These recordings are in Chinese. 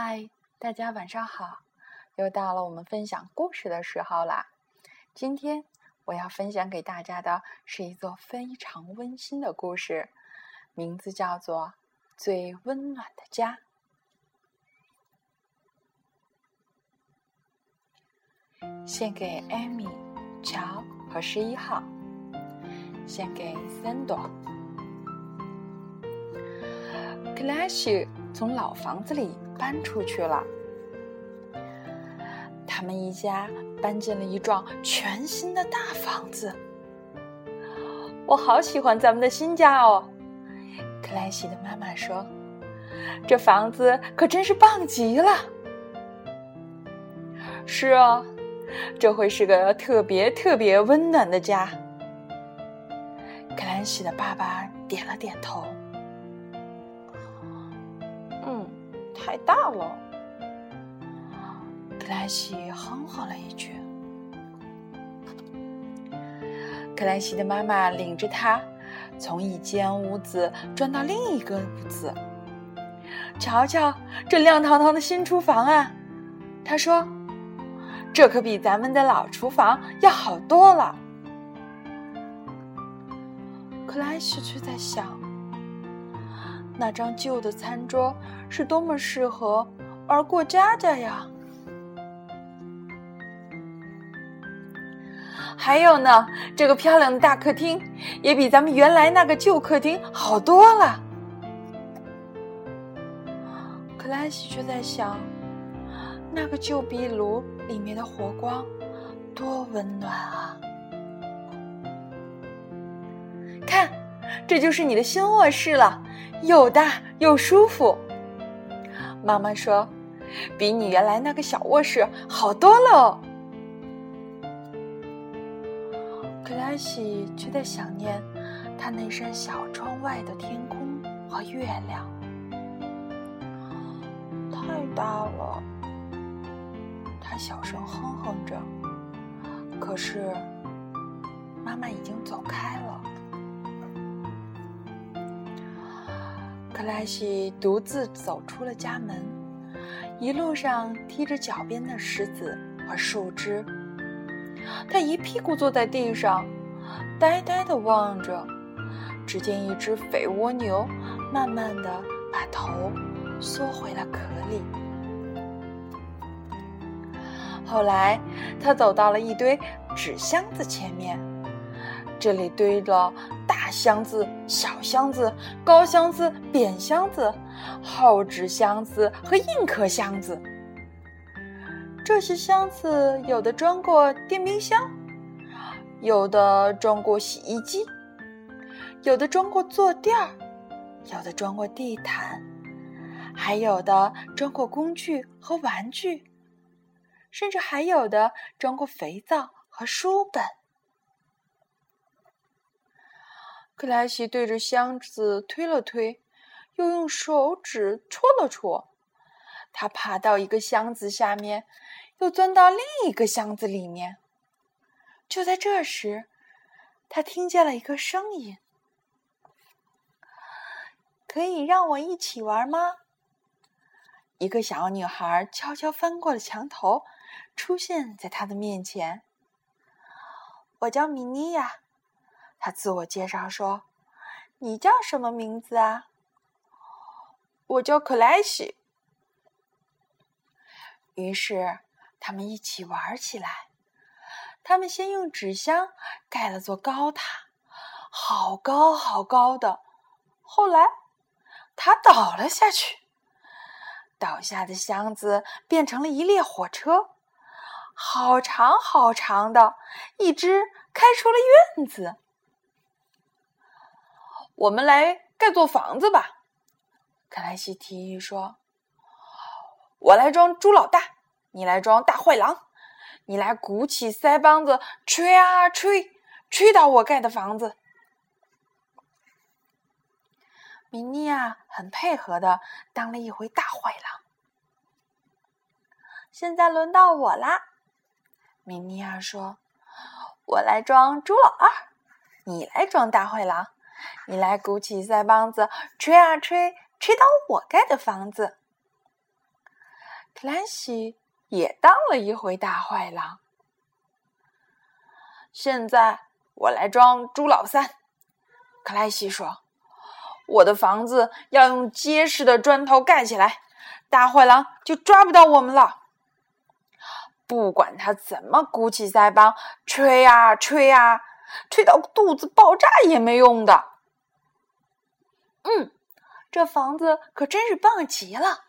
嗨，大家晚上好！又到了我们分享故事的时候啦。今天我要分享给大家的是一座非常温馨的故事，名字叫做《最温暖的家》。献给艾米、乔和十一号，献给三朵。克莱西从老房子里搬出去了，他们一家搬进了一幢全新的大房子。我好喜欢咱们的新家哦！克莱西的妈妈说：“这房子可真是棒极了。”是啊。这会是个特别特别温暖的家。克兰西的爸爸点了点头。太大了。克莱西哼哼了一句。克莱西的妈妈领着他从一间屋子转到另一个屋子。瞧瞧这亮堂堂的新厨房啊！他说。这可比咱们的老厨房要好多了。克莱西却在想，那张旧的餐桌是多么适合玩过家家呀！还有呢，这个漂亮的大客厅也比咱们原来那个旧客厅好多了。克莱西却在想。那个旧壁炉里面的火光，多温暖啊！这就是你的新卧室了，又大又舒服。妈妈说，比你原来那个小卧室好多了。克莱西却在想念他那扇小窗外的天空和月亮，太大了。他小声哼哼着，可是妈妈已经走开了。克莱西独自走出了家门，一路上踢着脚边的石子和树枝。他一屁股坐在地上，呆呆的望着。只见一只肥蜗牛慢慢的把头缩回了壳里。后来，他走到了一堆纸箱子前面，这里堆了大箱子、小箱子、高箱子、扁箱子、厚纸箱子和硬壳箱子。这些箱子有的装过电冰箱，有的装过洗衣机，有的装过坐垫儿，有的装过地毯，还有的装过工具和玩具。甚至还有的装过肥皂和书本。克莱西对着箱子推了推，又用手指戳了戳。他爬到一个箱子下面，又钻到另一个箱子里面。就在这时，他听见了一个声音：“可以让我一起玩吗？”一个小女孩悄悄翻过了墙头。出现在他的面前。我叫米妮呀，他自我介绍说：“你叫什么名字啊？”我叫克莱西。于是他们一起玩起来。他们先用纸箱盖了座高塔，好高好高的。后来，它倒了下去，倒下的箱子变成了一列火车。好长好长的，一直开出了院子。我们来盖座房子吧，克莱西提议说：“我来装猪老大，你来装大坏狼，你来鼓起腮帮子吹啊吹，吹倒我盖的房子。”米妮啊，很配合的当了一回大坏狼。现在轮到我啦。米妮亚说：“我来装猪老二，你来装大坏狼，你来鼓起腮帮子吹啊吹，吹倒我盖的房子。”克兰西也当了一回大坏狼。现在我来装朱老三。克莱西说：“我的房子要用结实的砖头盖起来，大坏狼就抓不到我们了。不管他怎么鼓起腮帮，吹啊吹啊，吹到肚子爆炸也没用的。”嗯，这房子可真是棒极了，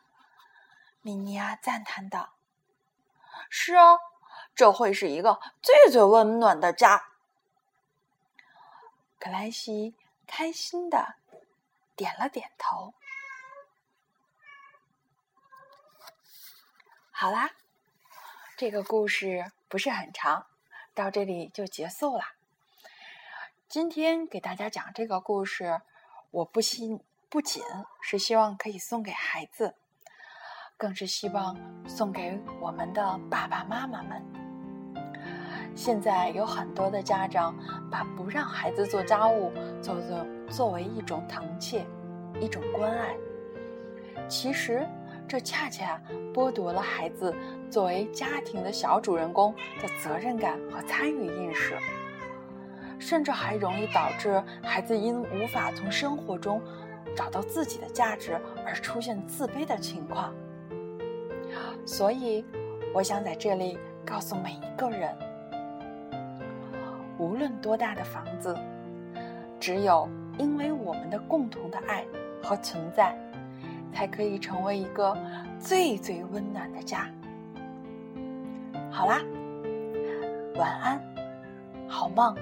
米妮亚赞叹道：“是啊。”这会是一个最最温暖的家。克莱西开心的点了点头。好啦，这个故事不是很长，到这里就结束了。今天给大家讲这个故事，我不信不仅是希望可以送给孩子，更是希望送给我们的爸爸妈妈们。现在有很多的家长把不让孩子做家务作作作为一种疼切，一种关爱。其实这恰恰剥夺了孩子作为家庭的小主人公的责任感和参与意识，甚至还容易导致孩子因无法从生活中找到自己的价值而出现自卑的情况。所以，我想在这里告诉每一个人。无论多大的房子，只有因为我们的共同的爱和存在，才可以成为一个最最温暖的家。好啦，晚安，好梦。